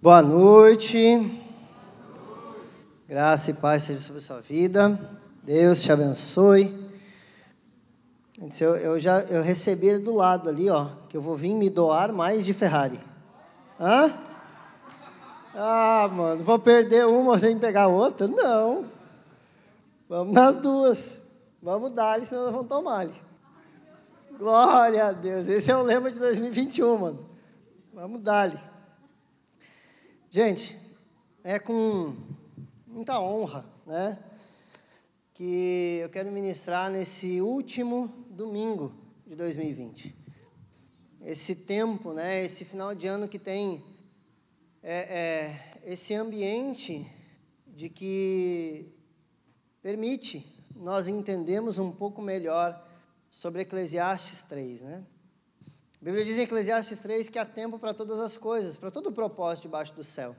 Boa noite. Graça e paz seja sobre a sua vida. Deus te abençoe. Eu, eu já eu recebi do lado ali, ó, que eu vou vir me doar mais de Ferrari. Hã? Ah, mano, vou perder uma sem pegar outra? Não. Vamos nas duas. Vamos dar, senão nós vamos tomar ali. Glória a Deus. Esse é o lema de 2021, mano. Vamos dar -lhe. Gente, é com muita honra, né? Que eu quero ministrar nesse último domingo de 2020. Esse tempo, né? Esse final de ano que tem é, é, esse ambiente de que permite nós entendemos um pouco melhor sobre Eclesiastes 3, né? A Bíblia diz em Eclesiastes 3 que há tempo para todas as coisas, para todo o propósito debaixo do céu.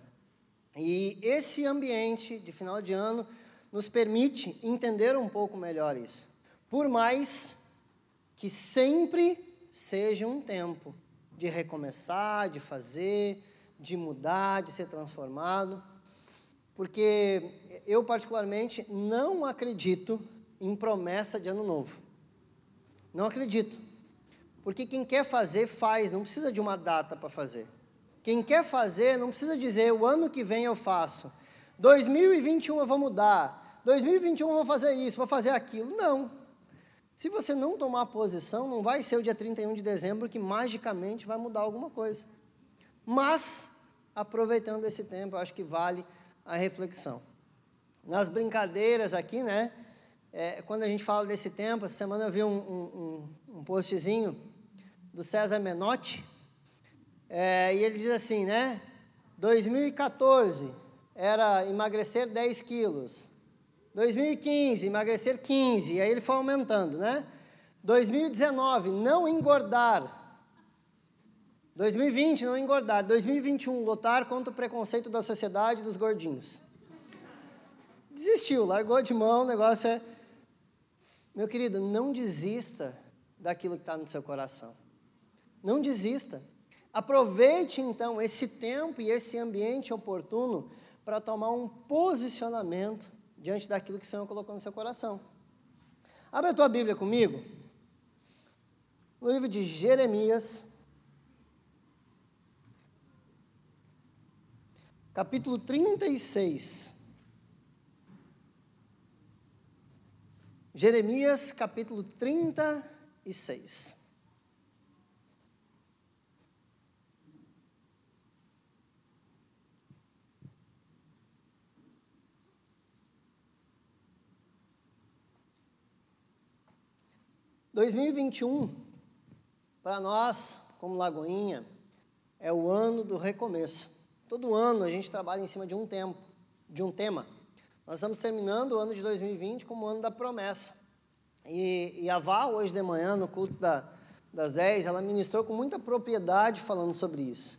E esse ambiente de final de ano nos permite entender um pouco melhor isso. Por mais que sempre seja um tempo de recomeçar, de fazer, de mudar, de ser transformado, porque eu particularmente não acredito em promessa de ano novo. Não acredito. Porque quem quer fazer, faz, não precisa de uma data para fazer. Quem quer fazer, não precisa dizer o ano que vem eu faço. 2021 eu vou mudar. 2021 eu vou fazer isso, vou fazer aquilo. Não. Se você não tomar posição, não vai ser o dia 31 de dezembro que magicamente vai mudar alguma coisa. Mas, aproveitando esse tempo, eu acho que vale a reflexão. Nas brincadeiras aqui, né? É, quando a gente fala desse tempo, essa semana eu vi um, um, um postzinho do César Menotti, é, e ele diz assim, né? 2014 era emagrecer 10 quilos. 2015, emagrecer 15. E aí ele foi aumentando, né? 2019, não engordar. 2020, não engordar. 2021, lutar contra o preconceito da sociedade dos gordinhos. Desistiu, largou de mão, o negócio é meu querido, não desista daquilo que está no seu coração. Não desista. Aproveite então esse tempo e esse ambiente oportuno para tomar um posicionamento diante daquilo que o Senhor colocou no seu coração. Abre a tua Bíblia comigo. No livro de Jeremias, capítulo 36. Jeremias capítulo 36. Dois mil e vinte e um, para nós, como Lagoinha, é o ano do recomeço. Todo ano a gente trabalha em cima de um tempo, de um tema. Nós estamos terminando o ano de 2020 como o ano da promessa. E, e a Val, hoje de manhã, no culto da, das 10, ela ministrou com muita propriedade falando sobre isso.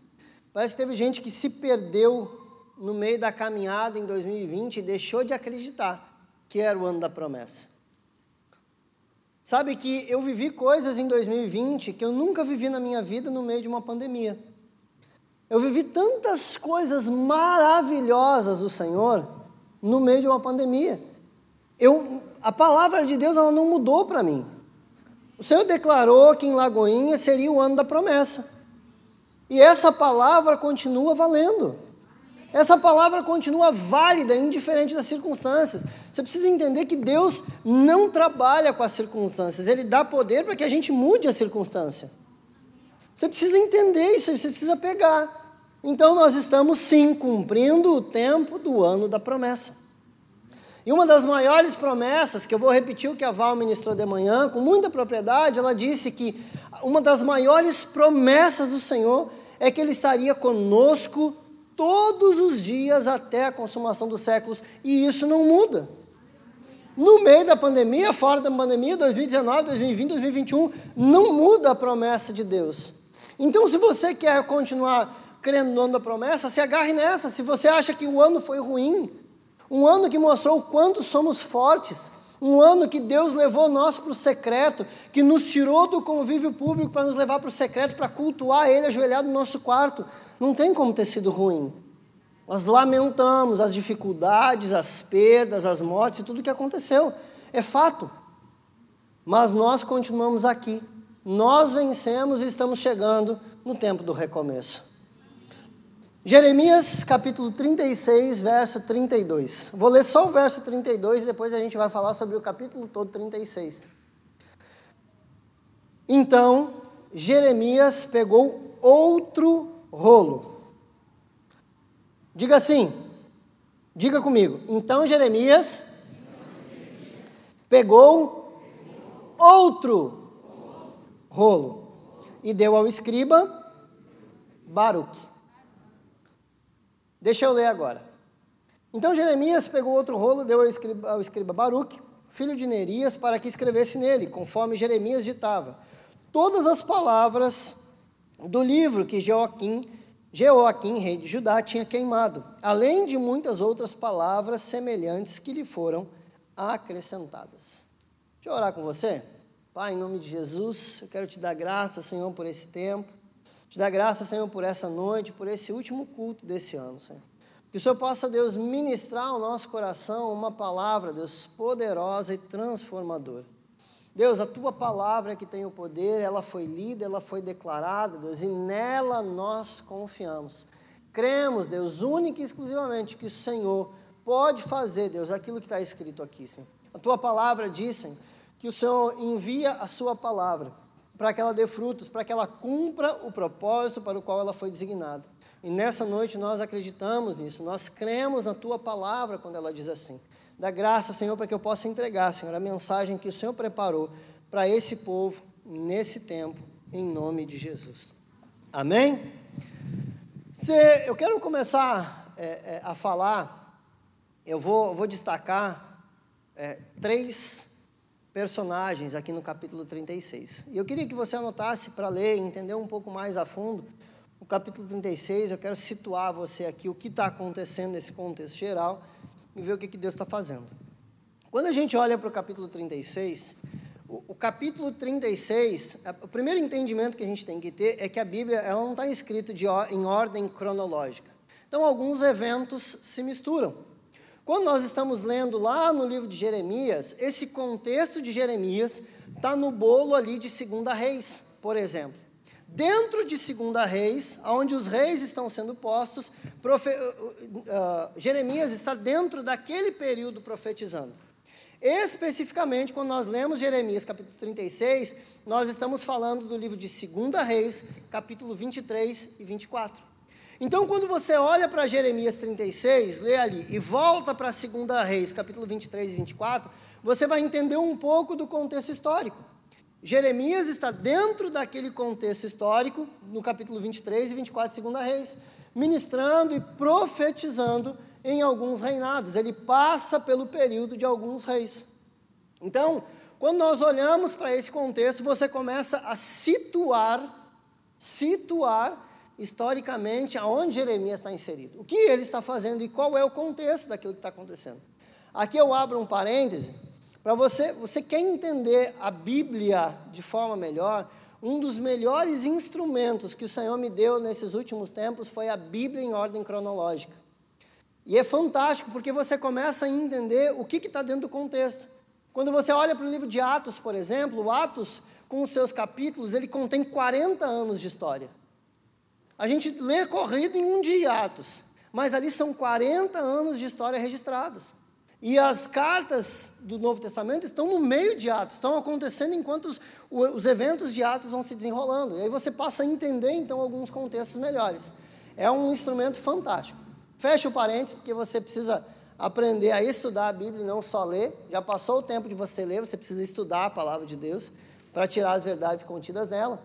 Parece que teve gente que se perdeu no meio da caminhada em 2020 e deixou de acreditar que era o ano da promessa. Sabe que eu vivi coisas em 2020 que eu nunca vivi na minha vida no meio de uma pandemia. Eu vivi tantas coisas maravilhosas do Senhor no meio de uma pandemia. Eu, a palavra de Deus ela não mudou para mim. O Senhor declarou que em Lagoinha seria o ano da promessa. E essa palavra continua valendo. Essa palavra continua válida, indiferente das circunstâncias. Você precisa entender que Deus não trabalha com as circunstâncias, Ele dá poder para que a gente mude a circunstância. Você precisa entender isso, você precisa pegar. Então nós estamos sim cumprindo o tempo do ano da promessa. E uma das maiores promessas, que eu vou repetir o que a Val ministrou de manhã, com muita propriedade, ela disse que uma das maiores promessas do Senhor é que Ele estaria conosco todos os dias até a consumação dos séculos, e isso não muda. No meio da pandemia, fora da pandemia, 2019, 2020, 2021, não muda a promessa de Deus. Então, se você quer continuar crendo no ano da promessa, se agarre nessa. Se você acha que o ano foi ruim, um ano que mostrou o quanto somos fortes, um ano que Deus levou nós para o secreto, que nos tirou do convívio público para nos levar para o secreto, para cultuar Ele ajoelhado no nosso quarto, não tem como ter sido ruim. Nós lamentamos as dificuldades, as perdas, as mortes e tudo o que aconteceu. É fato. Mas nós continuamos aqui. Nós vencemos e estamos chegando no tempo do recomeço. Jeremias capítulo 36, verso 32. Vou ler só o verso 32 e depois a gente vai falar sobre o capítulo todo 36. Então, Jeremias pegou outro rolo. Diga assim, diga comigo. Então Jeremias pegou outro rolo e deu ao escriba Baruque. Deixa eu ler agora. Então Jeremias pegou outro rolo, deu ao escriba, ao escriba Baruque, filho de Nerias, para que escrevesse nele, conforme Jeremias ditava, todas as palavras do livro que Joaquim, Jeoaquim, rei de Judá, tinha queimado, além de muitas outras palavras semelhantes que lhe foram acrescentadas. Deixa eu orar com você. Pai, em nome de Jesus, eu quero te dar graça, Senhor, por esse tempo. Te dar graça, Senhor, por essa noite, por esse último culto desse ano, Senhor. Que o Senhor possa, Deus, ministrar ao nosso coração uma palavra, Deus, poderosa e transformadora. Deus, a tua palavra que tem o poder, ela foi lida, ela foi declarada, Deus, e nela nós confiamos. Cremos, Deus, única e exclusivamente que o Senhor pode fazer, Deus, aquilo que está escrito aqui, Senhor. A tua palavra diz, Senhor, que o Senhor envia a sua palavra para que ela dê frutos, para que ela cumpra o propósito para o qual ela foi designada. E nessa noite nós acreditamos nisso, nós cremos na tua palavra quando ela diz assim. Dá graça, Senhor, para que eu possa entregar, Senhor, a mensagem que o Senhor preparou para esse povo nesse tempo, em nome de Jesus. Amém? Se, eu quero começar é, é, a falar, eu vou, vou destacar é, três personagens aqui no capítulo 36. E eu queria que você anotasse para ler e entender um pouco mais a fundo o capítulo 36. Eu quero situar você aqui, o que está acontecendo nesse contexto geral e ver o que, que Deus está fazendo. Quando a gente olha para o capítulo 36, o, o capítulo 36, o primeiro entendimento que a gente tem que ter é que a Bíblia ela não está escrita em ordem cronológica. Então, alguns eventos se misturam. Quando nós estamos lendo lá no livro de Jeremias, esse contexto de Jeremias está no bolo ali de Segunda Reis, por exemplo. Dentro de Segunda Reis, onde os reis estão sendo postos, profe... uh, uh, Jeremias está dentro daquele período profetizando. Especificamente, quando nós lemos Jeremias capítulo 36, nós estamos falando do livro de Segunda Reis, capítulo 23 e 24. Então, quando você olha para Jeremias 36, lê ali, e volta para 2 Reis, capítulo 23 e 24, você vai entender um pouco do contexto histórico. Jeremias está dentro daquele contexto histórico, no capítulo 23 e 24 de 2 Reis, ministrando e profetizando em alguns reinados. Ele passa pelo período de alguns reis. Então, quando nós olhamos para esse contexto, você começa a situar, situar historicamente aonde Jeremias está inserido. O que ele está fazendo e qual é o contexto daquilo que está acontecendo. Aqui eu abro um parêntese para você, você quer entender a Bíblia de forma melhor, um dos melhores instrumentos que o Senhor me deu nesses últimos tempos foi a Bíblia em ordem cronológica. E é fantástico porque você começa a entender o que está dentro do contexto. Quando você olha para o livro de Atos, por exemplo, Atos, com os seus capítulos, ele contém 40 anos de história. A gente lê corrido em um dia Atos, mas ali são 40 anos de história registradas. E as cartas do Novo Testamento estão no meio de Atos, estão acontecendo enquanto os, os eventos de Atos vão se desenrolando. E aí você passa a entender, então, alguns contextos melhores. É um instrumento fantástico. Fecha o parênteses, porque você precisa aprender a estudar a Bíblia e não só ler. Já passou o tempo de você ler, você precisa estudar a palavra de Deus para tirar as verdades contidas nela.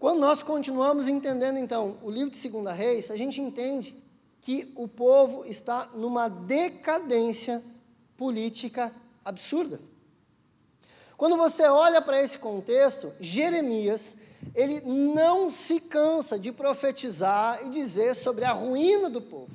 Quando nós continuamos entendendo, então, o livro de Segunda Reis, a gente entende que o povo está numa decadência política absurda. Quando você olha para esse contexto, Jeremias, ele não se cansa de profetizar e dizer sobre a ruína do povo.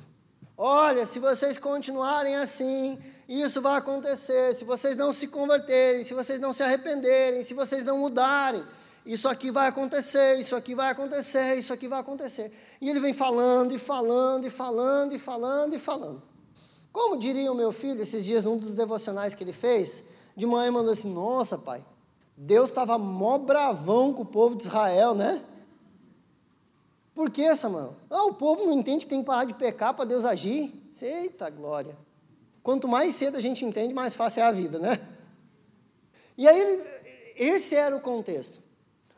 Olha, se vocês continuarem assim, isso vai acontecer. Se vocês não se converterem, se vocês não se arrependerem, se vocês não mudarem, isso aqui vai acontecer, isso aqui vai acontecer, isso aqui vai acontecer. E ele vem falando e falando e falando e falando e falando. Como diria o meu filho esses dias, num dos devocionais que ele fez, de manhã mandou assim: Nossa, pai, Deus estava mó bravão com o povo de Israel, né? Por que, Samuel? Ah, o povo não entende que tem que parar de pecar para Deus agir. Eita glória. Quanto mais cedo a gente entende, mais fácil é a vida, né? E aí, esse era o contexto.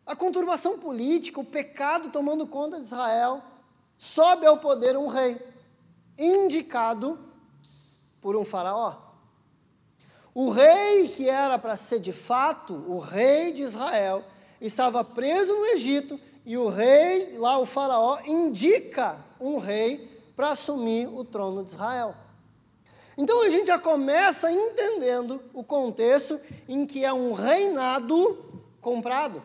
A conturbação política, o pecado tomando conta de Israel, sobe ao poder um rei, indicado por um faraó. O rei que era para ser de fato o rei de Israel, estava preso no Egito e o rei, lá o faraó, indica um rei para assumir o trono de Israel. Então a gente já começa entendendo o contexto em que é um reinado comprado.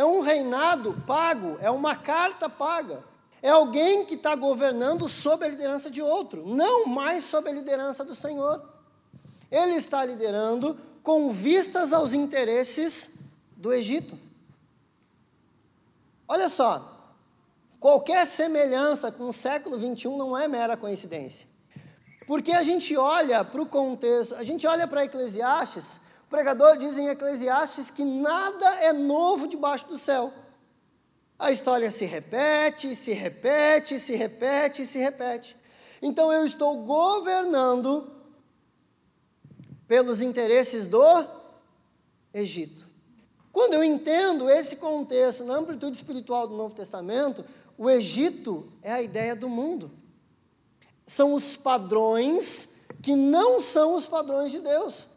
É um reinado pago, é uma carta paga. É alguém que está governando sob a liderança de outro, não mais sob a liderança do Senhor. Ele está liderando com vistas aos interesses do Egito. Olha só, qualquer semelhança com o século 21 não é mera coincidência. Porque a gente olha para o contexto, a gente olha para Eclesiastes, pregador diz em Eclesiastes que nada é novo debaixo do céu. A história se repete, se repete, se repete, se repete. Então eu estou governando pelos interesses do Egito. Quando eu entendo esse contexto na amplitude espiritual do Novo Testamento, o Egito é a ideia do mundo. São os padrões que não são os padrões de Deus.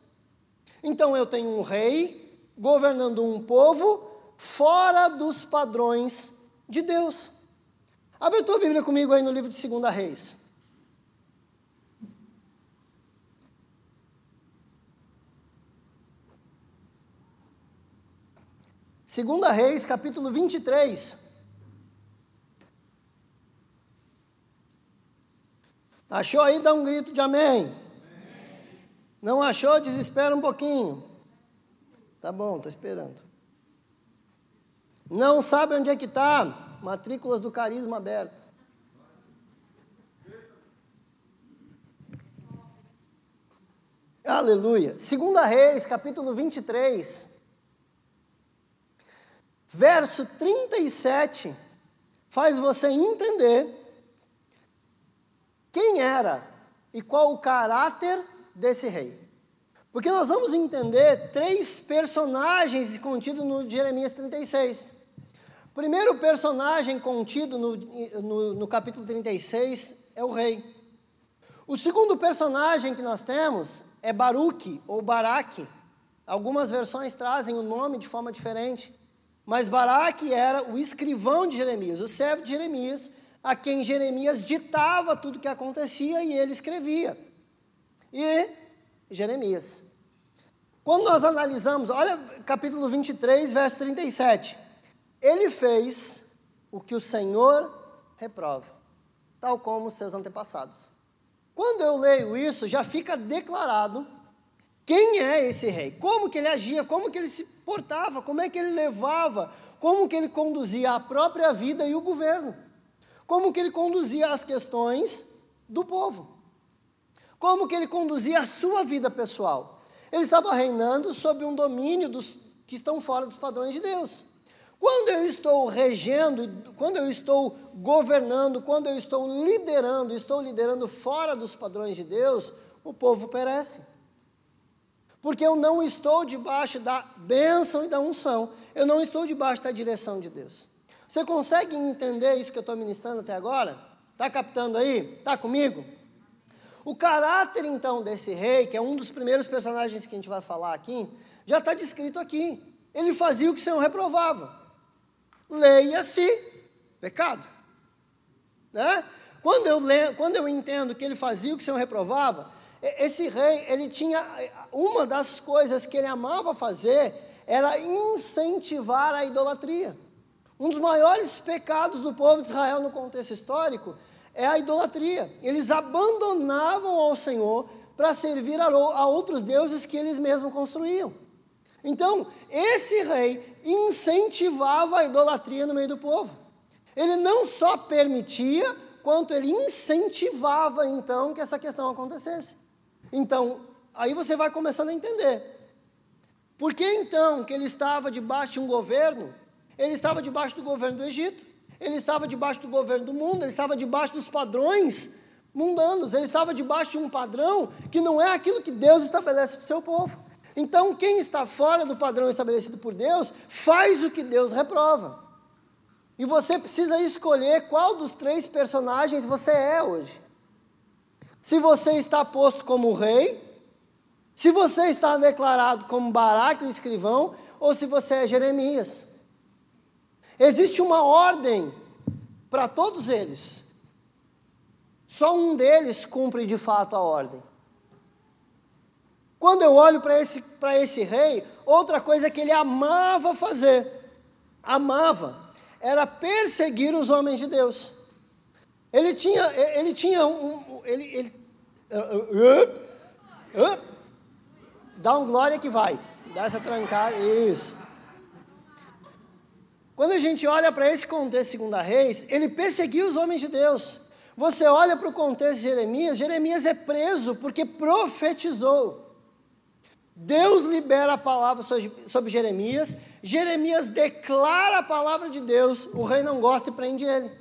Então eu tenho um rei governando um povo fora dos padrões de Deus. Abre a tua Bíblia comigo aí no livro de 2 Reis. Segunda Reis, capítulo 23. Achou aí? Dá um grito de amém. Não achou? Desespera um pouquinho. Tá bom, estou esperando. Não sabe onde é que está? Matrículas do Carisma aberta. Aleluia. Segunda Reis, capítulo 23, verso 37, faz você entender quem era e qual o caráter desse rei. Porque nós vamos entender três personagens contidos no Jeremias 36. O primeiro personagem contido no, no, no capítulo 36 é o rei. O segundo personagem que nós temos é Baruque ou Baraque. Algumas versões trazem o nome de forma diferente. Mas Baraque era o escrivão de Jeremias, o servo de Jeremias, a quem Jeremias ditava tudo o que acontecia e ele escrevia e Jeremias. Quando nós analisamos, olha capítulo 23, verso 37. Ele fez o que o Senhor reprova, tal como seus antepassados. Quando eu leio isso, já fica declarado quem é esse rei, como que ele agia, como que ele se portava, como é que ele levava, como que ele conduzia a própria vida e o governo, como que ele conduzia as questões do povo. Como que ele conduzia a sua vida pessoal? Ele estava reinando sob um domínio dos que estão fora dos padrões de Deus. Quando eu estou regendo, quando eu estou governando, quando eu estou liderando, estou liderando fora dos padrões de Deus, o povo perece. Porque eu não estou debaixo da bênção e da unção, eu não estou debaixo da direção de Deus. Você consegue entender isso que eu estou ministrando até agora? Está captando aí? Está comigo? O caráter, então, desse rei, que é um dos primeiros personagens que a gente vai falar aqui, já está descrito aqui. Ele fazia o que o Senhor reprovava. Leia-se pecado. Né? Quando, eu le, quando eu entendo que ele fazia o que o Senhor reprovava, esse rei, ele tinha. Uma das coisas que ele amava fazer era incentivar a idolatria. Um dos maiores pecados do povo de Israel no contexto histórico é a idolatria. Eles abandonavam ao Senhor para servir a outros deuses que eles mesmos construíam. Então, esse rei incentivava a idolatria no meio do povo. Ele não só permitia, quanto ele incentivava então que essa questão acontecesse. Então, aí você vai começando a entender. Por que então que ele estava debaixo de um governo? Ele estava debaixo do governo do Egito, ele estava debaixo do governo do mundo, ele estava debaixo dos padrões mundanos, ele estava debaixo de um padrão que não é aquilo que Deus estabelece para o seu povo. Então, quem está fora do padrão estabelecido por Deus, faz o que Deus reprova. E você precisa escolher qual dos três personagens você é hoje. Se você está posto como rei, se você está declarado como Baraque, o escrivão, ou se você é Jeremias. Existe uma ordem para todos eles. Só um deles cumpre de fato a ordem. Quando eu olho para esse, esse rei, outra coisa que ele amava fazer, amava, era perseguir os homens de Deus. Ele tinha, ele tinha um, ele, ele uh, uh, uh, dá um glória que vai, dá essa trancada, isso. Quando a gente olha para esse contexto segunda reis, ele perseguiu os homens de Deus. Você olha para o contexto de Jeremias, Jeremias é preso porque profetizou. Deus libera a palavra sobre Jeremias, Jeremias declara a palavra de Deus, o rei não gosta e prende ele.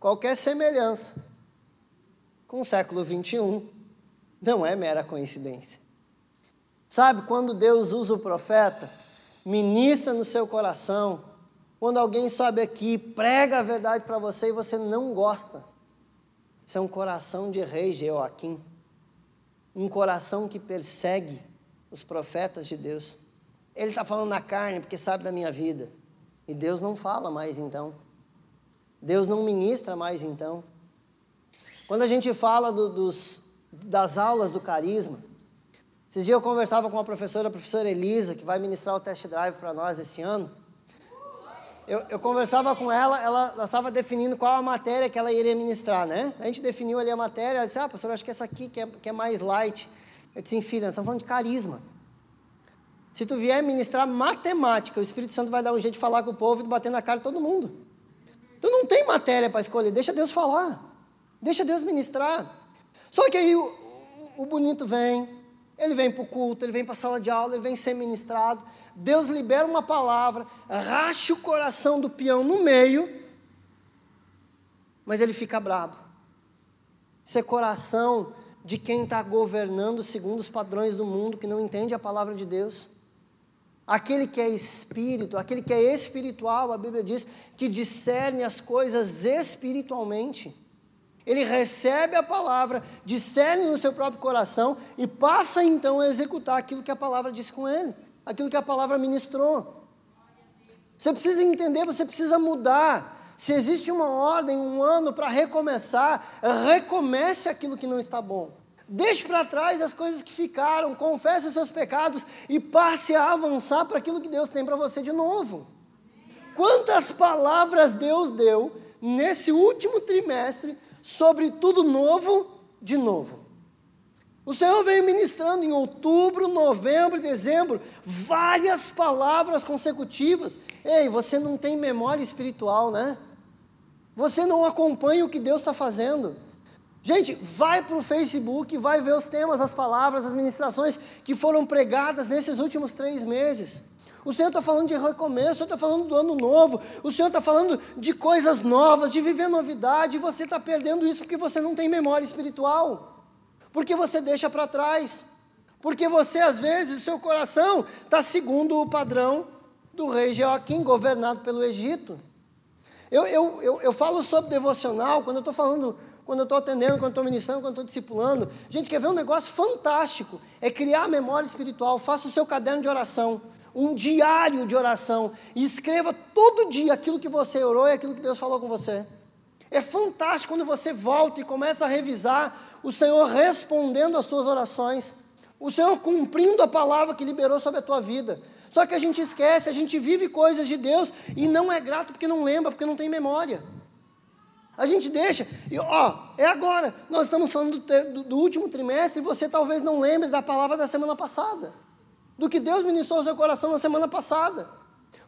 Qualquer semelhança com o século 21 não é mera coincidência. Sabe, quando Deus usa o profeta, ministra no seu coração, quando alguém sobe aqui, prega a verdade para você e você não gosta, isso é um coração de rei Joaquim um coração que persegue os profetas de Deus. Ele está falando na carne porque sabe da minha vida. E Deus não fala mais então. Deus não ministra mais então. Quando a gente fala do, dos, das aulas do carisma, esses dias eu conversava com a professora, a professora Elisa, que vai ministrar o test drive para nós esse ano. Eu, eu, conversava com ela, ela, ela estava definindo qual a matéria que ela iria ministrar, né? A gente definiu ali a matéria, ela disse, ah, pastor, acho que essa aqui que é, que é mais light. Eu disse, filha, nós estamos falando de carisma. Se tu vier ministrar matemática, o Espírito Santo vai dar um jeito de falar com o povo e bater na cara de todo mundo. Tu não tem matéria para escolher, deixa Deus falar. Deixa Deus ministrar. Só que aí o, o bonito vem, ele vem para o culto, ele vem para a sala de aula, ele vem ser ministrado. Deus libera uma palavra, racha o coração do peão no meio, mas ele fica bravo. Isso é coração de quem está governando segundo os padrões do mundo, que não entende a palavra de Deus. Aquele que é espírito, aquele que é espiritual, a Bíblia diz que discerne as coisas espiritualmente. Ele recebe a palavra, discerne no seu próprio coração e passa então a executar aquilo que a palavra diz com ele aquilo que a palavra ministrou. Você precisa entender, você precisa mudar. Se existe uma ordem, um ano para recomeçar, recomece aquilo que não está bom. Deixe para trás as coisas que ficaram, confesse os seus pecados e passe a avançar para aquilo que Deus tem para você de novo. Quantas palavras Deus deu nesse último trimestre sobre tudo novo de novo? O Senhor veio ministrando em outubro, novembro, dezembro, várias palavras consecutivas. Ei, você não tem memória espiritual, né? Você não acompanha o que Deus está fazendo. Gente, vai para o Facebook, vai ver os temas, as palavras, as ministrações que foram pregadas nesses últimos três meses. O Senhor está falando de recomeço, o Senhor está falando do ano novo, o Senhor está falando de coisas novas, de viver novidade, e você está perdendo isso porque você não tem memória espiritual porque você deixa para trás, porque você, às vezes, seu coração está segundo o padrão do rei Joaquim, governado pelo Egito. Eu, eu, eu, eu falo sobre devocional, quando eu estou falando, quando eu estou atendendo, quando estou ministrando, quando estou discipulando. Gente, quer ver um negócio fantástico? É criar memória espiritual. Faça o seu caderno de oração, um diário de oração, e escreva todo dia aquilo que você orou e aquilo que Deus falou com você. É fantástico quando você volta e começa a revisar o Senhor respondendo às suas orações, o Senhor cumprindo a palavra que liberou sobre a tua vida. Só que a gente esquece, a gente vive coisas de Deus e não é grato porque não lembra, porque não tem memória. A gente deixa, e ó, é agora. Nós estamos falando do, do, do último trimestre e você talvez não lembre da palavra da semana passada. Do que Deus ministrou ao seu coração na semana passada.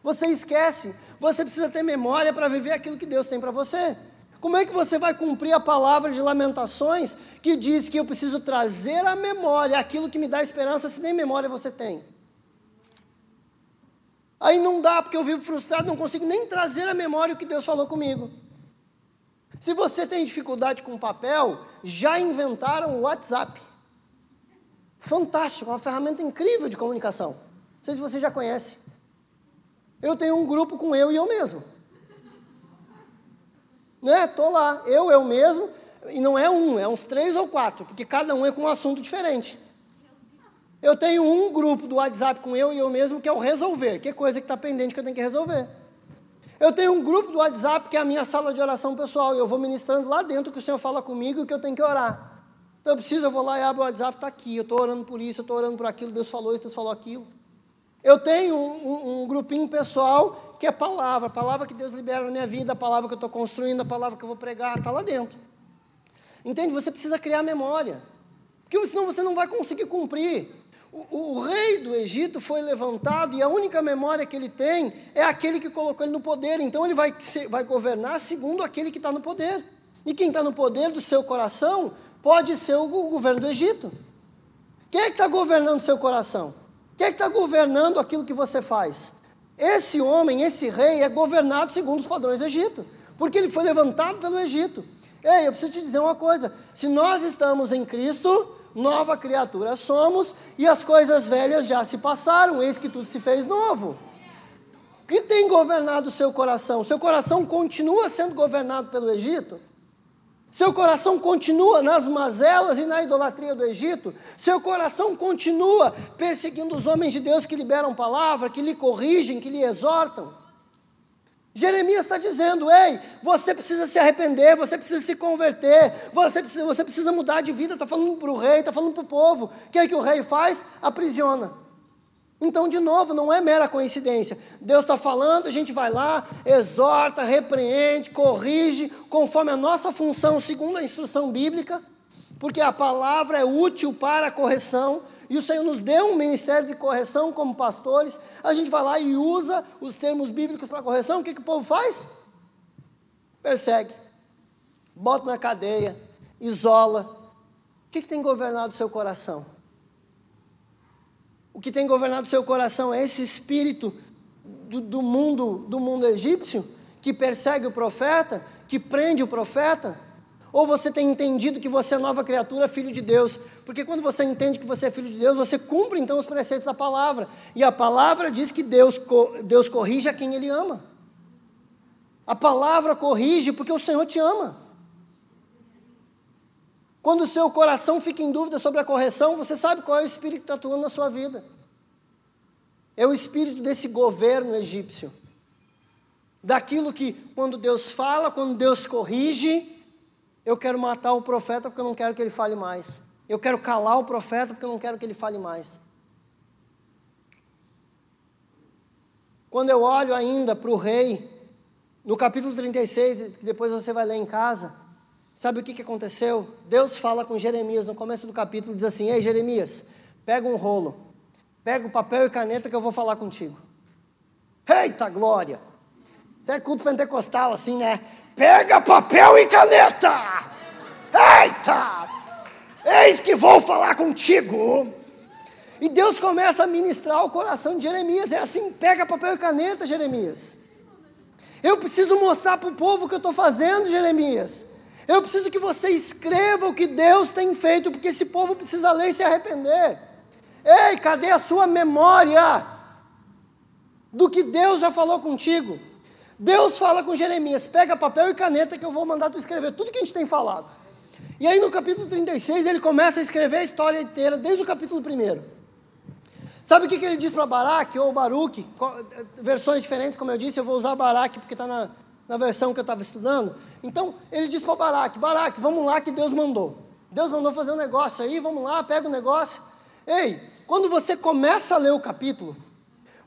Você esquece, você precisa ter memória para viver aquilo que Deus tem para você. Como é que você vai cumprir a palavra de Lamentações que diz que eu preciso trazer à memória aquilo que me dá esperança se nem memória você tem? Aí não dá, porque eu vivo frustrado, não consigo nem trazer à memória o que Deus falou comigo. Se você tem dificuldade com papel, já inventaram o WhatsApp. Fantástico, uma ferramenta incrível de comunicação. Não sei se você já conhece. Eu tenho um grupo com eu e eu mesmo. Né? Tô lá, eu, eu mesmo, e não é um, é uns três ou quatro, porque cada um é com um assunto diferente. Eu tenho um grupo do WhatsApp com eu e eu mesmo que é o resolver, que é coisa que está pendente que eu tenho que resolver. Eu tenho um grupo do WhatsApp que é a minha sala de oração pessoal, e eu vou ministrando lá dentro o que o Senhor fala comigo e o que eu tenho que orar. Eu preciso, eu vou lá e abro o WhatsApp, está aqui, eu estou orando por isso, eu estou orando por aquilo, Deus falou isso, Deus falou aquilo. Eu tenho um, um, um, grupinho pessoal que é palavra, palavra que Deus libera na minha vida, a palavra que eu estou construindo, a palavra que eu vou pregar, está lá dentro. Entende? Você precisa criar memória, porque senão você não vai conseguir cumprir. O, o, rei do Egito foi levantado e a única memória que ele tem é aquele que colocou ele no poder. Então ele vai, vai governar segundo aquele que está no poder. E quem está no poder do seu coração pode ser o governo do Egito. Quem é que está governando seu coração? Quem é que está governando aquilo que você faz? Esse homem, esse rei, é governado segundo os padrões do Egito, porque ele foi levantado pelo Egito. Ei, eu preciso te dizer uma coisa: se nós estamos em Cristo, nova criatura somos, e as coisas velhas já se passaram, eis que tudo se fez novo. Que tem governado o seu coração? Seu coração continua sendo governado pelo Egito? Seu coração continua nas mazelas e na idolatria do Egito? Seu coração continua perseguindo os homens de Deus que liberam palavra, que lhe corrigem, que lhe exortam? Jeremias está dizendo: ei, você precisa se arrepender, você precisa se converter, você precisa, você precisa mudar de vida. Está falando para o rei, está falando para o povo. O que é que o rei faz? Aprisiona. Então, de novo, não é mera coincidência. Deus está falando, a gente vai lá, exorta, repreende, corrige, conforme a nossa função, segundo a instrução bíblica, porque a palavra é útil para a correção, e o Senhor nos deu um ministério de correção como pastores. A gente vai lá e usa os termos bíblicos para correção. O que, que o povo faz? Persegue, bota na cadeia, isola. O que, que tem governado o seu coração? O que tem governado seu coração é esse espírito do, do, mundo do mundo egípcio que persegue o profeta, que prende o profeta? Ou você tem entendido que você é nova criatura, filho de Deus? Porque quando você entende que você é filho de Deus, você cumpre então os preceitos da palavra. E a palavra diz que Deus, Deus corrige a quem Ele ama. A palavra corrige porque o Senhor te ama. Quando o seu coração fica em dúvida sobre a correção, você sabe qual é o espírito que está atuando na sua vida. É o espírito desse governo egípcio. Daquilo que, quando Deus fala, quando Deus corrige, eu quero matar o profeta porque eu não quero que ele fale mais. Eu quero calar o profeta porque eu não quero que ele fale mais. Quando eu olho ainda para o rei, no capítulo 36, que depois você vai ler em casa, Sabe o que, que aconteceu? Deus fala com Jeremias no começo do capítulo, diz assim: Ei, Jeremias, pega um rolo, pega o papel e caneta que eu vou falar contigo. Eita glória! Você é culto pentecostal assim, né? Pega papel e caneta! Eita! Eis que vou falar contigo. E Deus começa a ministrar o coração de Jeremias. É assim: pega papel e caneta, Jeremias. Eu preciso mostrar para o povo o que eu estou fazendo, Jeremias. Eu preciso que você escreva o que Deus tem feito, porque esse povo precisa ler e se arrepender. Ei, cadê a sua memória do que Deus já falou contigo? Deus fala com Jeremias: pega papel e caneta que eu vou mandar tu escrever tudo que a gente tem falado. E aí no capítulo 36 ele começa a escrever a história inteira, desde o capítulo 1. Sabe o que, que ele diz para Baraque ou Baruque? Versões diferentes, como eu disse, eu vou usar Baraque porque está na, na versão que eu estava estudando. Então, ele disse para Baraque, Baraque, vamos lá que Deus mandou. Deus mandou fazer um negócio aí, vamos lá, pega o negócio. Ei, quando você começa a ler o capítulo,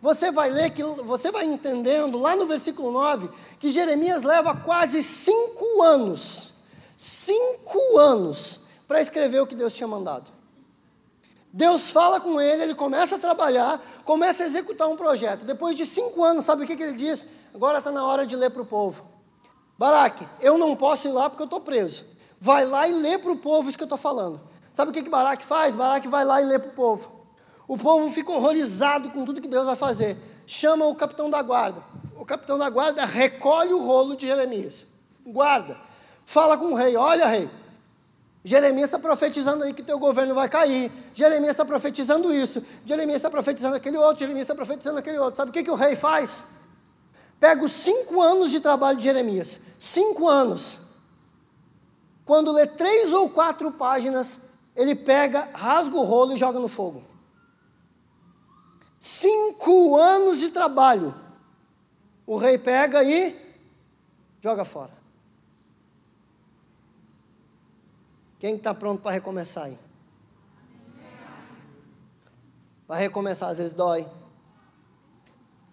você vai ler que você vai entendendo lá no versículo 9 que Jeremias leva quase cinco anos, cinco anos para escrever o que Deus tinha mandado. Deus fala com ele, ele começa a trabalhar, começa a executar um projeto. Depois de cinco anos, sabe o que, que ele diz? Agora está na hora de ler para o povo. Baraque, eu não posso ir lá porque eu estou preso. Vai lá e lê para o povo isso que eu estou falando. Sabe o que, que Baraque faz? Baraque vai lá e lê para o povo. O povo fica horrorizado com tudo que Deus vai fazer. Chama o capitão da guarda. O capitão da guarda recolhe o rolo de Jeremias. Guarda. Fala com o rei: Olha, rei, Jeremias está profetizando aí que teu governo vai cair. Jeremias está profetizando isso. Jeremias está profetizando aquele outro. Jeremias está profetizando aquele outro. Sabe o que, que o rei faz? Pega os cinco anos de trabalho de Jeremias. Cinco anos. Quando lê três ou quatro páginas, ele pega, rasga o rolo e joga no fogo. Cinco anos de trabalho. O rei pega e joga fora. Quem está pronto para recomeçar aí? Para recomeçar, às vezes dói.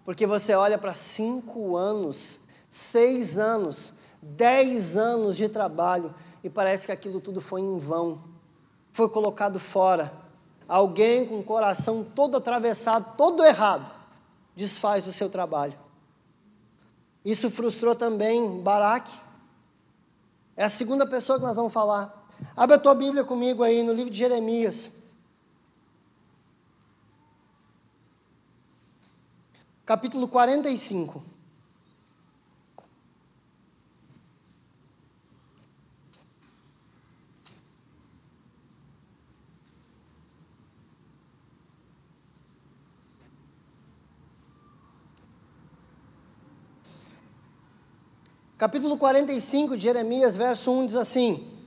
Porque você olha para cinco anos, seis anos, dez anos de trabalho e parece que aquilo tudo foi em vão, foi colocado fora. Alguém com o coração todo atravessado, todo errado, desfaz o seu trabalho. Isso frustrou também Baraque. É a segunda pessoa que nós vamos falar. Abre a tua Bíblia comigo aí no livro de Jeremias. Capítulo 45. Capítulo 45 de Jeremias, verso 1 diz assim: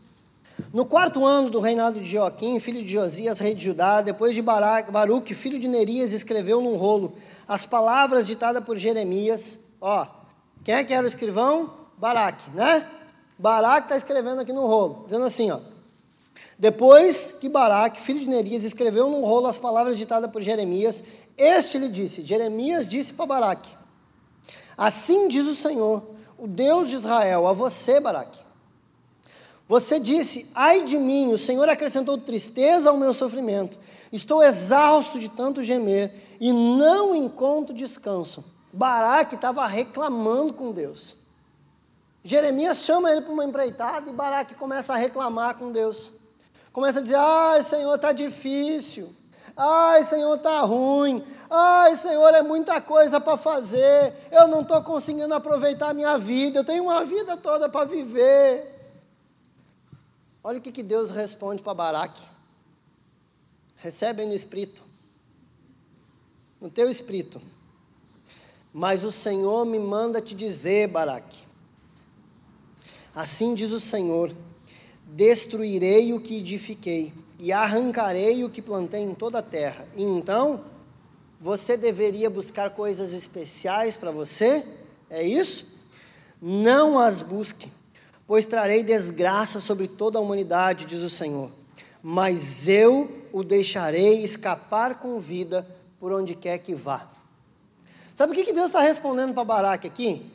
no quarto ano do reinado de Joaquim, filho de Josias, rei de Judá, depois de Baruque, filho de Nerias, escreveu num rolo as palavras ditadas por Jeremias. Ó, quem é que era o escrivão? Baraque, né? Baraque está escrevendo aqui no rolo, dizendo assim, ó. Depois que Baraque, filho de Nerias, escreveu num rolo as palavras ditadas por Jeremias, este lhe disse, Jeremias disse para Baraque, assim diz o Senhor, o Deus de Israel, a você, Baraque, você disse: Ai de mim, o Senhor acrescentou tristeza ao meu sofrimento. Estou exausto de tanto gemer e não encontro descanso. Baraque estava reclamando com Deus. Jeremias chama ele para uma empreitada e Baraque começa a reclamar com Deus. Começa a dizer: Ai, Senhor, está difícil. Ai, Senhor, está ruim. Ai, Senhor, é muita coisa para fazer. Eu não estou conseguindo aproveitar a minha vida. Eu tenho uma vida toda para viver. Olha o que, que Deus responde para Baraque. Recebe no espírito. No teu espírito. Mas o Senhor me manda te dizer, Baraque. Assim diz o Senhor: destruirei o que edifiquei e arrancarei o que plantei em toda a terra. E então, você deveria buscar coisas especiais para você? É isso? Não as busque pois trarei desgraça sobre toda a humanidade, diz o Senhor. Mas eu o deixarei escapar com vida por onde quer que vá. Sabe o que Deus está respondendo para Baraque aqui?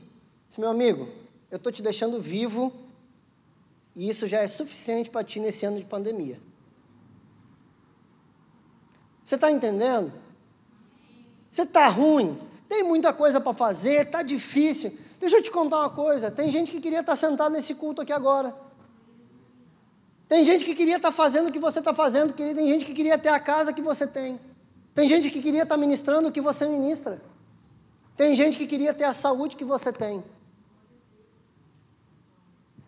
Diz, meu amigo, eu estou te deixando vivo e isso já é suficiente para ti nesse ano de pandemia. Você está entendendo? Você está ruim, tem muita coisa para fazer, está difícil. Deixa eu te contar uma coisa: tem gente que queria estar sentado nesse culto aqui agora. Tem gente que queria estar fazendo o que você está fazendo, tem gente que queria ter a casa que você tem. Tem gente que queria estar ministrando o que você ministra. Tem gente que queria ter a saúde que você tem.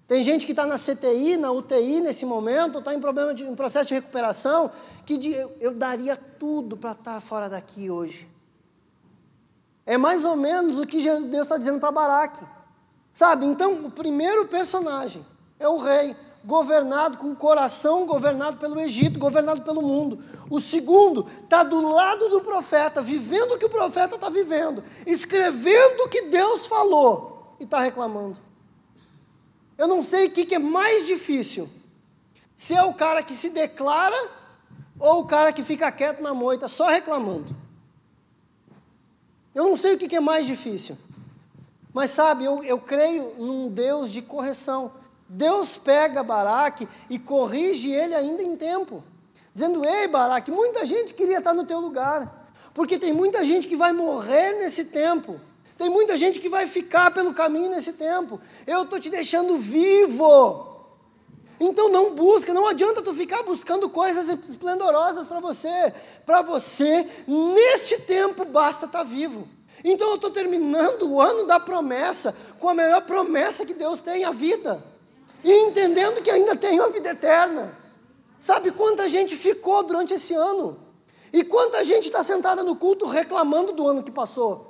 Tem gente que está na CTI, na UTI nesse momento, está em problema de em processo de recuperação, que de, eu, eu daria tudo para estar fora daqui hoje. É mais ou menos o que Deus está dizendo para Baraque. Sabe? Então, o primeiro personagem é o rei, governado com o coração governado pelo Egito, governado pelo mundo. O segundo está do lado do profeta, vivendo o que o profeta está vivendo, escrevendo o que Deus falou e está reclamando. Eu não sei o que, que é mais difícil: se é o cara que se declara ou o cara que fica quieto na moita só reclamando. Eu não sei o que é mais difícil. Mas sabe, eu, eu creio num Deus de correção. Deus pega Baraque e corrige ele ainda em tempo. dizendo: Ei, Baraque, muita gente queria estar no teu lugar, porque tem muita gente que vai morrer nesse tempo, tem muita gente que vai ficar pelo caminho nesse tempo. Eu estou te deixando vivo. Então não busca, não adianta tu ficar buscando coisas esplendorosas para você. Para você, neste tempo, basta estar tá vivo. Então eu estou terminando o ano da promessa com a melhor promessa que Deus tem, a vida. E entendendo que ainda tenho a vida eterna. Sabe quanta gente ficou durante esse ano? E quanta gente está sentada no culto reclamando do ano que passou?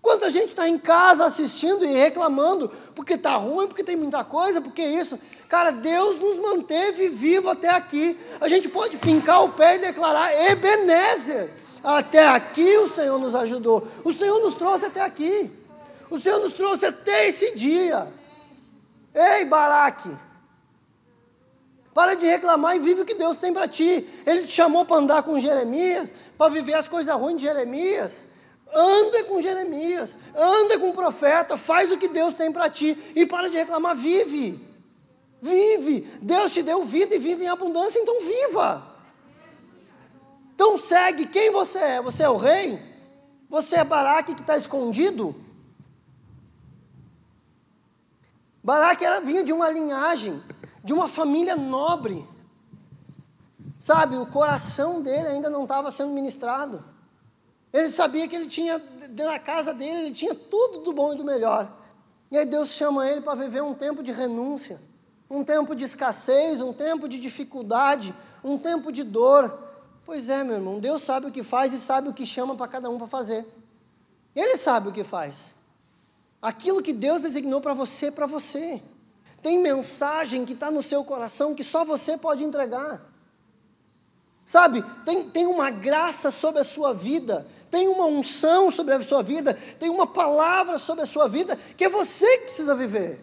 Quanta gente está em casa assistindo e reclamando porque está ruim, porque tem muita coisa, porque isso. Cara, Deus nos manteve vivo até aqui. A gente pode fincar o pé e declarar Ebenezer. Até aqui o Senhor nos ajudou. O Senhor nos trouxe até aqui. O Senhor nos trouxe até esse dia. Ei, Baraque. Para de reclamar e vive o que Deus tem para ti. Ele te chamou para andar com Jeremias, para viver as coisas ruins de Jeremias. Anda com Jeremias, anda com o profeta, faz o que Deus tem para ti e para de reclamar, vive. Vive. Deus te deu vida e vida em abundância, então viva. Então segue quem você é. Você é o rei? Você é Baraque que está escondido? Baraque era, vinha de uma linhagem, de uma família nobre. Sabe, o coração dele ainda não estava sendo ministrado. Ele sabia que ele tinha, na casa dele, ele tinha tudo do bom e do melhor. E aí Deus chama ele para viver um tempo de renúncia, um tempo de escassez, um tempo de dificuldade, um tempo de dor. Pois é, meu irmão, Deus sabe o que faz e sabe o que chama para cada um para fazer. Ele sabe o que faz. Aquilo que Deus designou para você, é para você. Tem mensagem que está no seu coração que só você pode entregar. Sabe, tem, tem uma graça sobre a sua vida, tem uma unção sobre a sua vida, tem uma palavra sobre a sua vida, que é você que precisa viver,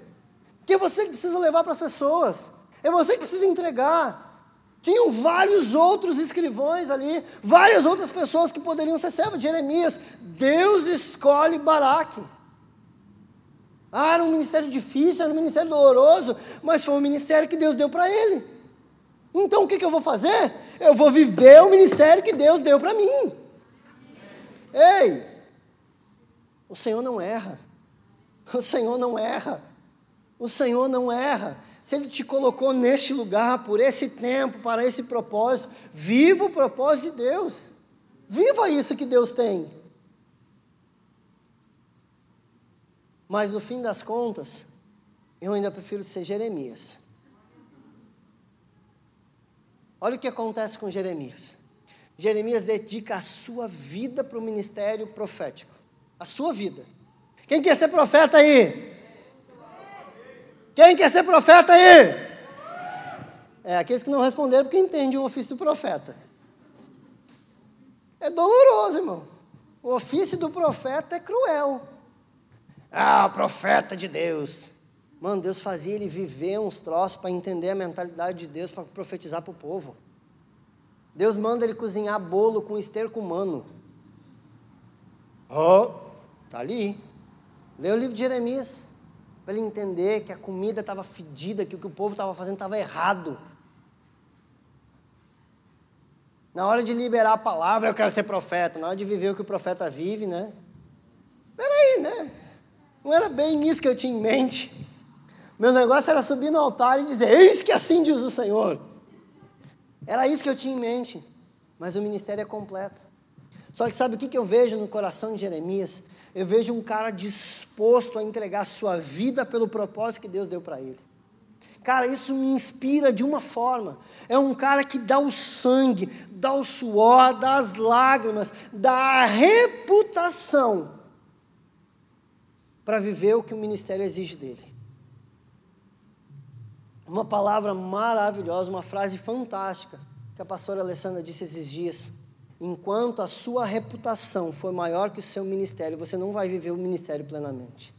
que é você que precisa levar para as pessoas, é você que precisa entregar. Tinham vários outros escrivões ali, várias outras pessoas que poderiam ser servos de Jeremias. Deus escolhe Baraque. Ah, era um ministério difícil, era um ministério doloroso, mas foi um ministério que Deus deu para ele. Então o que, que eu vou fazer? Eu vou viver o ministério que Deus deu para mim. Ei, o Senhor não erra. O Senhor não erra. O Senhor não erra. Se Ele te colocou neste lugar por esse tempo, para esse propósito, viva o propósito de Deus. Viva isso que Deus tem. Mas no fim das contas, eu ainda prefiro ser Jeremias Olha o que acontece com Jeremias. Jeremias dedica a sua vida para o ministério profético. A sua vida. Quem quer ser profeta aí? Quem quer ser profeta aí? É, aqueles que não responderam porque entendem o ofício do profeta. É doloroso, irmão. O ofício do profeta é cruel. Ah, profeta de Deus. Mano, Deus fazia ele viver uns troços para entender a mentalidade de Deus, para profetizar para o povo. Deus manda ele cozinhar bolo com esterco humano. Oh, tá ali. Lê o livro de Jeremias, para ele entender que a comida estava fedida, que o que o povo estava fazendo estava errado. Na hora de liberar a palavra, eu quero ser profeta. Na hora de viver o que o profeta vive, né? Peraí, né? Não era bem isso que eu tinha em mente. Meu negócio era subir no altar e dizer: Eis que assim diz o Senhor. Era isso que eu tinha em mente. Mas o ministério é completo. Só que sabe o que eu vejo no coração de Jeremias? Eu vejo um cara disposto a entregar sua vida pelo propósito que Deus deu para ele. Cara, isso me inspira de uma forma. É um cara que dá o sangue, dá o suor, dá as lágrimas, dá a reputação para viver o que o ministério exige dele uma palavra maravilhosa, uma frase fantástica que a pastora Alessandra disse esses dias. Enquanto a sua reputação for maior que o seu ministério, você não vai viver o ministério plenamente.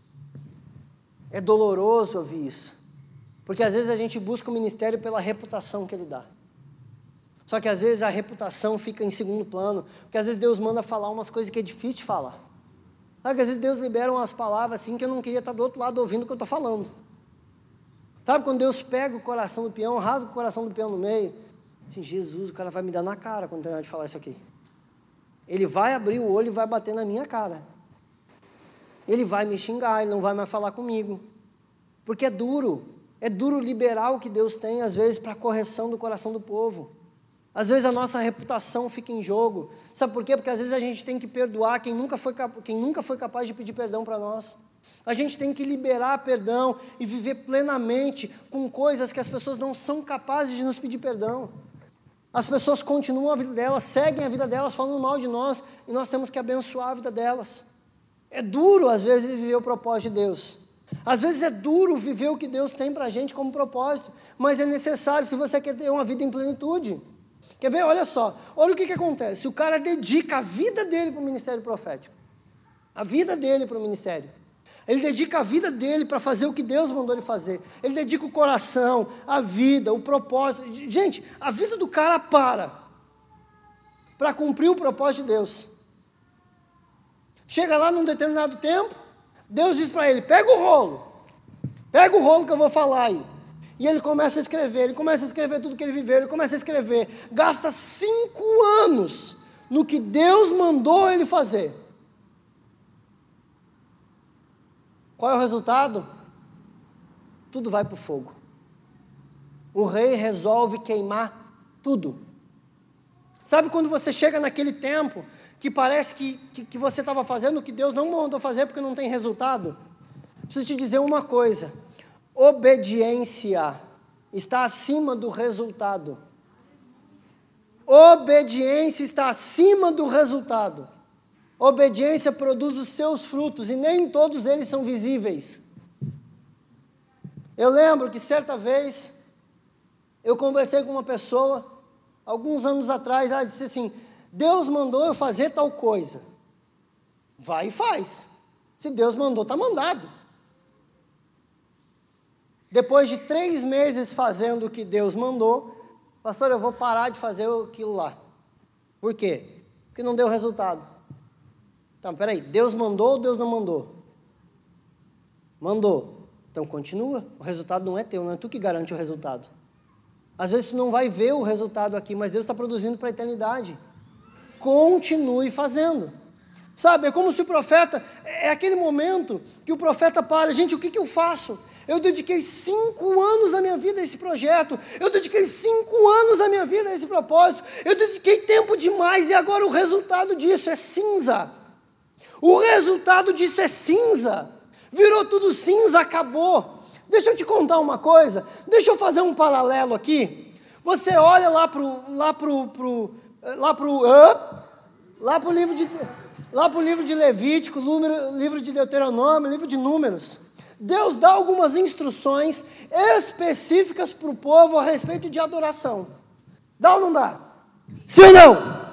É doloroso ouvir isso. Porque às vezes a gente busca o ministério pela reputação que ele dá. Só que às vezes a reputação fica em segundo plano. Porque às vezes Deus manda falar umas coisas que é difícil de falar. Sabe que às vezes Deus libera umas palavras assim que eu não queria estar do outro lado ouvindo o que eu estou falando. Sabe quando Deus pega o coração do peão, rasga o coração do peão no meio Assim, Jesus, o cara vai me dar na cara quando terminar de falar isso aqui. Ele vai abrir o olho e vai bater na minha cara. Ele vai me xingar, ele não vai mais falar comigo. Porque é duro. É duro liberar o que Deus tem, às vezes, para a correção do coração do povo. Às vezes a nossa reputação fica em jogo. Sabe por quê? Porque às vezes a gente tem que perdoar quem nunca foi, quem nunca foi capaz de pedir perdão para nós. A gente tem que liberar perdão e viver plenamente com coisas que as pessoas não são capazes de nos pedir perdão. As pessoas continuam a vida delas, seguem a vida delas falando mal de nós e nós temos que abençoar a vida delas. É duro, às vezes, viver o propósito de Deus. Às vezes é duro viver o que Deus tem para a gente como propósito, mas é necessário se você quer ter uma vida em plenitude. Quer ver? Olha só, olha o que, que acontece. O cara dedica a vida dele para o ministério profético, a vida dele para o ministério. Ele dedica a vida dele para fazer o que Deus mandou ele fazer. Ele dedica o coração, a vida, o propósito. Gente, a vida do cara para para cumprir o propósito de Deus. Chega lá num determinado tempo, Deus diz para ele: pega o rolo, pega o rolo que eu vou falar aí. E ele começa a escrever, ele começa a escrever tudo que ele viveu, ele começa a escrever. Gasta cinco anos no que Deus mandou ele fazer. Qual é o resultado? Tudo vai para o fogo. O rei resolve queimar tudo. Sabe quando você chega naquele tempo que parece que, que, que você estava fazendo o que Deus não mandou fazer porque não tem resultado? Preciso te dizer uma coisa: obediência está acima do resultado. Obediência está acima do resultado. Obediência produz os seus frutos e nem todos eles são visíveis. Eu lembro que certa vez eu conversei com uma pessoa, alguns anos atrás, ela disse assim: Deus mandou eu fazer tal coisa. Vai e faz. Se Deus mandou, está mandado. Depois de três meses fazendo o que Deus mandou, pastor, eu vou parar de fazer aquilo lá. Por quê? Porque não deu resultado. Então, peraí, Deus mandou ou Deus não mandou? Mandou. Então continua. O resultado não é teu, não é tu que garante o resultado. Às vezes tu não vai ver o resultado aqui, mas Deus está produzindo para a eternidade. Continue fazendo. Sabe, é como se o profeta, é aquele momento que o profeta para, gente, o que, que eu faço? Eu dediquei cinco anos da minha vida a esse projeto. Eu dediquei cinco anos da minha vida a esse propósito. Eu dediquei tempo demais e agora o resultado disso é cinza. O resultado disso é cinza. Virou tudo cinza, acabou. Deixa eu te contar uma coisa. Deixa eu fazer um paralelo aqui. Você olha lá pro lá pro, pro lá pro uh, lá pro livro de lá pro livro de Levítico, número, livro de Deuteronômio, livro de Números. Deus dá algumas instruções específicas para o povo a respeito de adoração. Dá ou não dá? Sim ou não?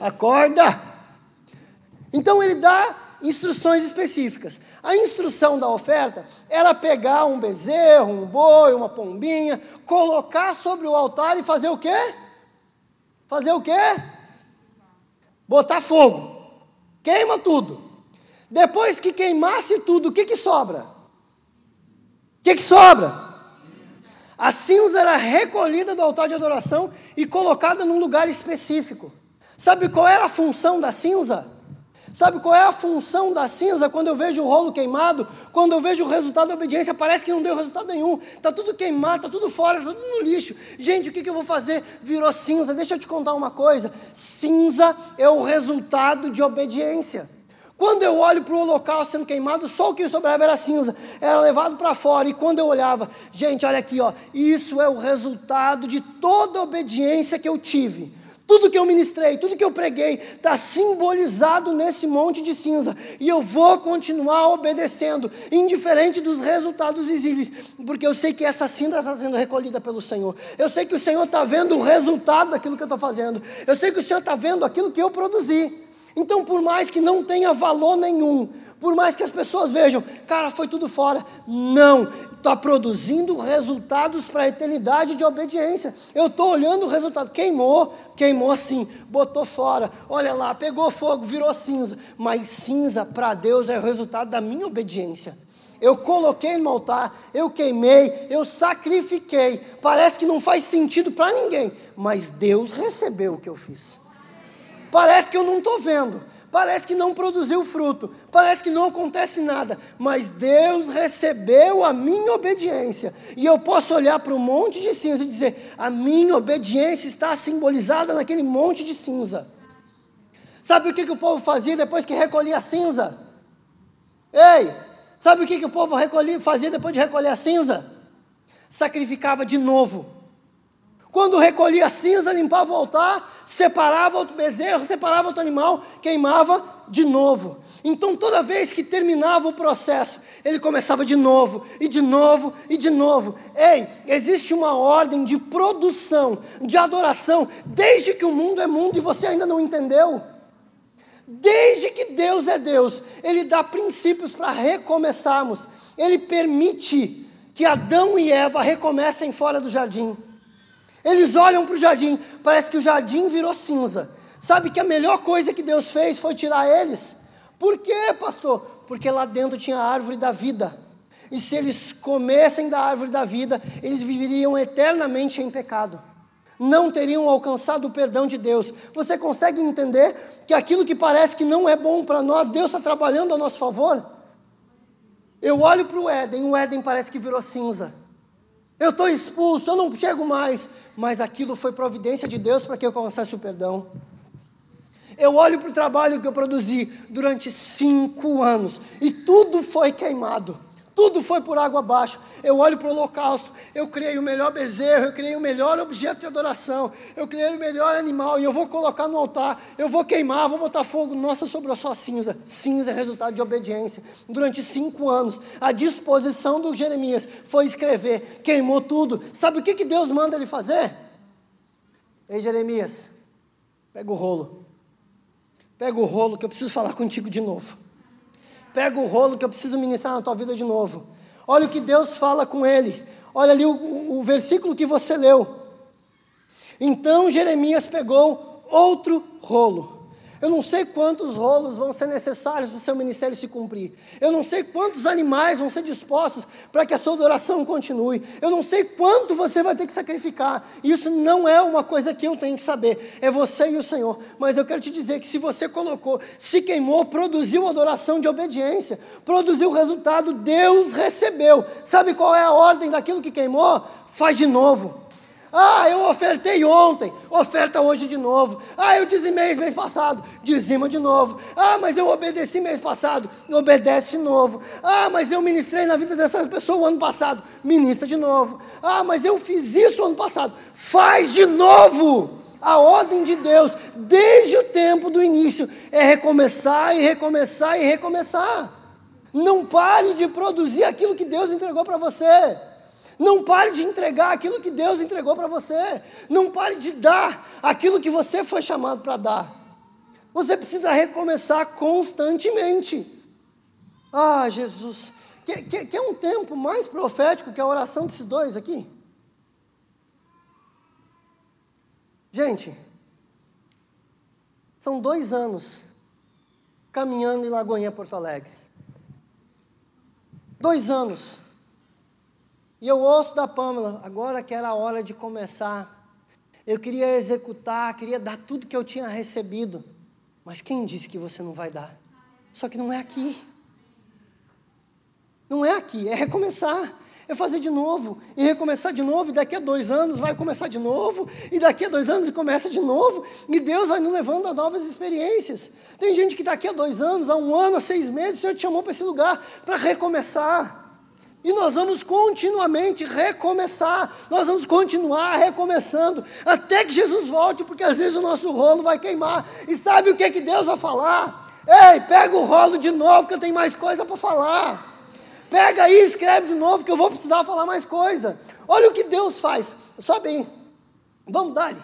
Acorda! Então ele dá instruções específicas. A instrução da oferta era pegar um bezerro, um boi, uma pombinha, colocar sobre o altar e fazer o quê? Fazer o quê? Botar fogo. Queima tudo. Depois que queimasse tudo, o que, que sobra? O que, que sobra? A cinza era recolhida do altar de adoração e colocada num lugar específico. Sabe qual era a função da cinza? Sabe qual é a função da cinza quando eu vejo o rolo queimado? Quando eu vejo o resultado da obediência, parece que não deu resultado nenhum. Está tudo queimado, está tudo fora, está tudo no lixo. Gente, o que, que eu vou fazer? Virou cinza. Deixa eu te contar uma coisa: cinza é o resultado de obediência. Quando eu olho para o local sendo queimado, só o que sobrava era cinza, era levado para fora. E quando eu olhava, gente, olha aqui, ó, isso é o resultado de toda a obediência que eu tive. Tudo que eu ministrei, tudo que eu preguei, está simbolizado nesse monte de cinza. E eu vou continuar obedecendo, indiferente dos resultados visíveis, porque eu sei que essa cinza está sendo recolhida pelo Senhor. Eu sei que o Senhor está vendo o resultado daquilo que eu estou fazendo. Eu sei que o Senhor está vendo aquilo que eu produzi. Então, por mais que não tenha valor nenhum, por mais que as pessoas vejam, cara, foi tudo fora. Não, está produzindo resultados para a eternidade de obediência. Eu estou olhando o resultado. Queimou, queimou assim, botou fora. Olha lá, pegou fogo, virou cinza. Mas cinza para Deus é o resultado da minha obediência. eu coloquei no altar, eu queimei, eu sacrifiquei. Parece que não faz sentido para ninguém, mas Deus recebeu o que eu fiz. Parece que eu não estou vendo, parece que não produziu fruto, parece que não acontece nada, mas Deus recebeu a minha obediência. E eu posso olhar para um monte de cinza e dizer: a minha obediência está simbolizada naquele monte de cinza. Sabe o que, que o povo fazia depois que recolhia a cinza? Ei, sabe o que, que o povo recolhia, fazia depois de recolher a cinza? Sacrificava de novo. Quando recolhia cinza, limpava o altar, separava outro bezerro, separava outro animal, queimava de novo. Então, toda vez que terminava o processo, ele começava de novo, e de novo, e de novo. Ei, existe uma ordem de produção, de adoração, desde que o mundo é mundo e você ainda não entendeu. Desde que Deus é Deus, Ele dá princípios para recomeçarmos. Ele permite que Adão e Eva recomecem fora do jardim. Eles olham para o jardim, parece que o jardim virou cinza. Sabe que a melhor coisa que Deus fez foi tirar eles? Por quê, pastor? Porque lá dentro tinha a árvore da vida. E se eles comessem da árvore da vida, eles viveriam eternamente em pecado não teriam alcançado o perdão de Deus. Você consegue entender que aquilo que parece que não é bom para nós, Deus está trabalhando a nosso favor? Eu olho para o Éden, o Éden parece que virou cinza. Eu estou expulso, eu não chego mais. Mas aquilo foi providência de Deus para que eu alcançasse o perdão. Eu olho para o trabalho que eu produzi durante cinco anos e tudo foi queimado. Tudo foi por água abaixo. Eu olho para o holocausto, eu criei o melhor bezerro, eu criei o melhor objeto de adoração, eu criei o melhor animal e eu vou colocar no altar, eu vou queimar, vou botar fogo. Nossa, sobrou só cinza. Cinza é resultado de obediência. Durante cinco anos, a disposição do Jeremias foi escrever, queimou tudo. Sabe o que, que Deus manda ele fazer? Ei, Jeremias, pega o rolo. Pega o rolo que eu preciso falar contigo de novo. Pega o rolo que eu preciso ministrar na tua vida de novo. Olha o que Deus fala com ele. Olha ali o, o, versículo que você leu. Então Jeremias pegou outro rolo eu não sei quantos rolos vão ser necessários para o seu ministério se cumprir. Eu não sei quantos animais vão ser dispostos para que a sua adoração continue. Eu não sei quanto você vai ter que sacrificar. Isso não é uma coisa que eu tenho que saber. É você e o Senhor. Mas eu quero te dizer que se você colocou, se queimou, produziu adoração de obediência, produziu o resultado, Deus recebeu. Sabe qual é a ordem daquilo que queimou? Faz de novo. Ah, eu ofertei ontem, oferta hoje de novo. Ah, eu dizimei mês passado, dizima de novo. Ah, mas eu obedeci mês passado, obedece de novo. Ah, mas eu ministrei na vida dessa pessoa o ano passado, ministra de novo. Ah, mas eu fiz isso ano passado, faz de novo. A ordem de Deus, desde o tempo do início, é recomeçar e recomeçar e recomeçar. Não pare de produzir aquilo que Deus entregou para você. Não pare de entregar aquilo que Deus entregou para você. Não pare de dar aquilo que você foi chamado para dar. Você precisa recomeçar constantemente. Ah, Jesus. Quer, quer, quer um tempo mais profético que a oração desses dois aqui? Gente, são dois anos caminhando em Lagoinha, Porto Alegre. Dois anos. E eu ouço da Pâmela, agora que era a hora de começar. Eu queria executar, queria dar tudo que eu tinha recebido. Mas quem disse que você não vai dar? Só que não é aqui. Não é aqui, é recomeçar. É fazer de novo, e recomeçar de novo, e daqui a dois anos vai começar de novo, e daqui a dois anos começa de novo, e Deus vai nos levando a novas experiências. Tem gente que daqui a dois anos, a um ano, a seis meses, o Senhor te chamou para esse lugar para recomeçar. E nós vamos continuamente recomeçar, nós vamos continuar recomeçando, até que Jesus volte, porque às vezes o nosso rolo vai queimar. E sabe o que, que Deus vai falar? Ei, pega o rolo de novo, que eu tenho mais coisa para falar. Pega aí, escreve de novo, que eu vou precisar falar mais coisa. Olha o que Deus faz. Sobe aí. Vamos dar.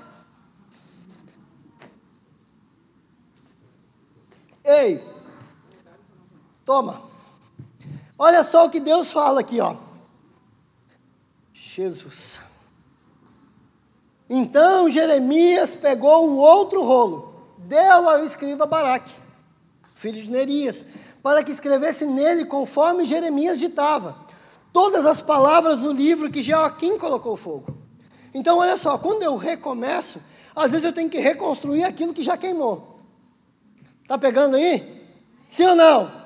Ei, toma. Olha só o que Deus fala aqui, ó. Jesus. Então Jeremias pegou o outro rolo, deu ao escriba Baraque, filho de Nerias, para que escrevesse nele conforme Jeremias ditava. Todas as palavras do livro que Joaquim colocou fogo. Então, olha só, quando eu recomeço, às vezes eu tenho que reconstruir aquilo que já queimou. Tá pegando aí? Sim ou não?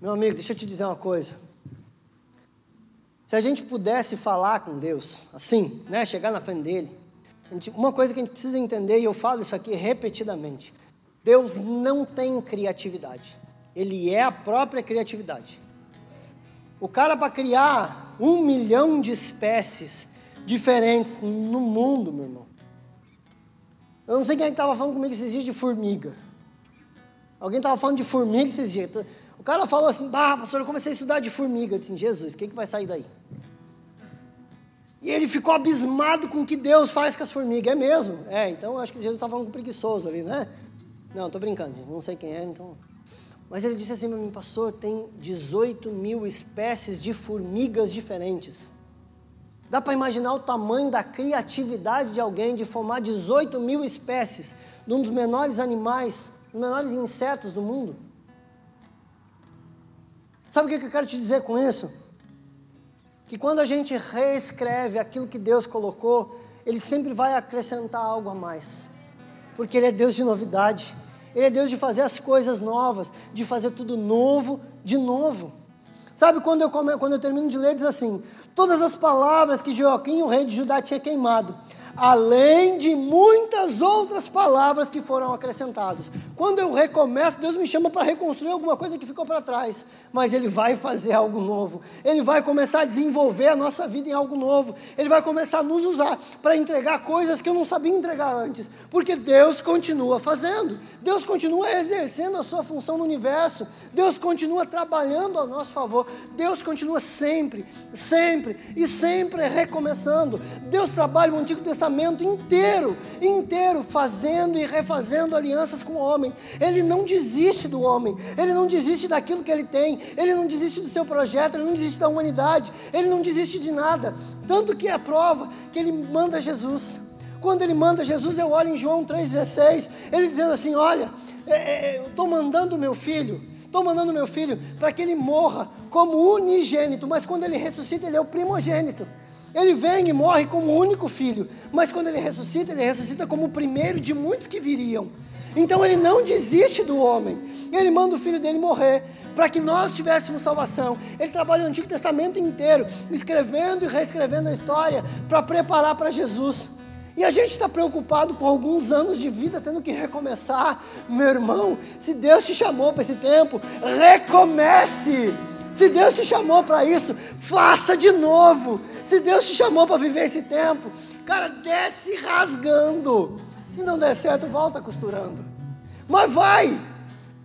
Meu amigo, deixa eu te dizer uma coisa. Se a gente pudesse falar com Deus, assim, né, chegar na frente dele, gente, uma coisa que a gente precisa entender, e eu falo isso aqui repetidamente: Deus não tem criatividade, Ele é a própria criatividade. O cara, para criar um milhão de espécies diferentes no mundo, meu irmão. Eu não sei quem é estava falando comigo esses dias de formiga. Alguém estava falando de formiga esses dias. O cara falou assim, bah, pastor, eu comecei a estudar de formiga. Eu disse, Jesus, o que, vai sair daí? E ele ficou abismado com o que Deus faz com as formigas. É mesmo? É, então acho que Jesus estava falando com preguiçoso ali, né? Não, estou brincando, não sei quem é, então. Mas ele disse assim para mim, pastor, tem 18 mil espécies de formigas diferentes. Dá para imaginar o tamanho da criatividade de alguém de formar 18 mil espécies de um dos menores animais, dos menores insetos do mundo? Sabe o que eu quero te dizer com isso? Que quando a gente reescreve aquilo que Deus colocou, Ele sempre vai acrescentar algo a mais. Porque Ele é Deus de novidade. Ele é Deus de fazer as coisas novas, de fazer tudo novo, de novo. Sabe quando eu, quando eu termino de ler, diz assim: todas as palavras que Joaquim, o rei de Judá, tinha queimado, além de muitas outras palavras que foram acrescentadas. Quando eu recomeço, Deus me chama para reconstruir alguma coisa que ficou para trás, mas Ele vai fazer algo novo, Ele vai começar a desenvolver a nossa vida em algo novo, Ele vai começar a nos usar para entregar coisas que eu não sabia entregar antes, porque Deus continua fazendo, Deus continua exercendo a sua função no universo, Deus continua trabalhando a nosso favor, Deus continua sempre, sempre e sempre recomeçando. Deus trabalha o Antigo Testamento Testamento inteiro, inteiro, fazendo e refazendo alianças com o homem. Ele não desiste do homem, ele não desiste daquilo que ele tem, ele não desiste do seu projeto, ele não desiste da humanidade, ele não desiste de nada. Tanto que é prova que ele manda Jesus. Quando ele manda Jesus, eu olho em João 3,16, ele dizendo assim: Olha, é, é, eu estou mandando meu filho, estou mandando meu filho para que ele morra como unigênito, mas quando ele ressuscita, ele é o primogênito. Ele vem e morre como o único filho, mas quando ele ressuscita, ele ressuscita como o primeiro de muitos que viriam. Então ele não desiste do homem, ele manda o filho dele morrer para que nós tivéssemos salvação. Ele trabalha o Antigo Testamento inteiro, escrevendo e reescrevendo a história para preparar para Jesus. E a gente está preocupado com alguns anos de vida tendo que recomeçar. Meu irmão, se Deus te chamou para esse tempo, recomece. Se Deus te chamou para isso, faça de novo. Se Deus te chamou para viver esse tempo, cara, desce rasgando. Se não der certo, volta costurando. Mas vai,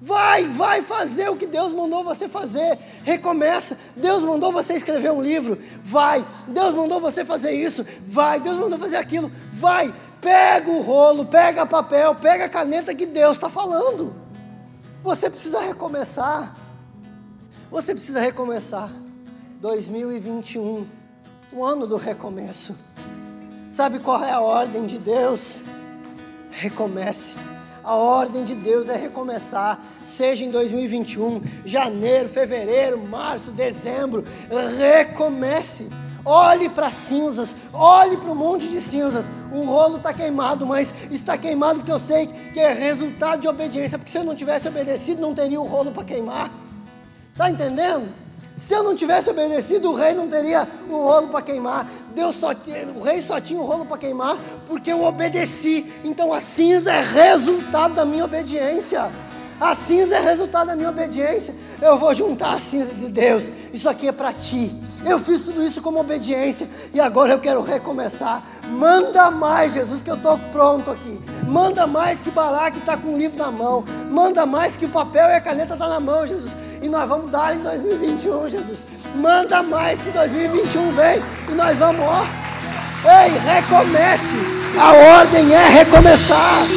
vai, vai fazer o que Deus mandou você fazer. Recomeça. Deus mandou você escrever um livro, vai. Deus mandou você fazer isso, vai. Deus mandou fazer aquilo, vai. Pega o rolo, pega papel, pega a caneta que Deus está falando. Você precisa recomeçar. Você precisa recomeçar. 2021 o ano do recomeço. Sabe qual é a ordem de Deus? Recomece. A ordem de Deus é recomeçar, seja em 2021, janeiro, fevereiro, março, dezembro, recomece. Olhe para as cinzas, olhe para um monte de cinzas. O rolo está queimado, mas está queimado porque eu sei que é resultado de obediência. Porque se eu não tivesse obedecido, não teria o rolo para queimar. Está entendendo? Se eu não tivesse obedecido, o rei não teria um rolo para queimar. Deus só, o rei só tinha um rolo para queimar porque eu obedeci. Então a cinza é resultado da minha obediência. A cinza é resultado da minha obediência. Eu vou juntar a cinza de Deus. Isso aqui é para ti. Eu fiz tudo isso como obediência e agora eu quero recomeçar. Manda mais, Jesus, que eu estou pronto aqui. Manda mais que Baraque está com o livro na mão. Manda mais que o papel e a caneta estão tá na mão, Jesus e nós vamos dar em 2021, Jesus. Manda mais que 2021 vem e nós vamos, ó. Ei, recomece. A ordem é recomeçar.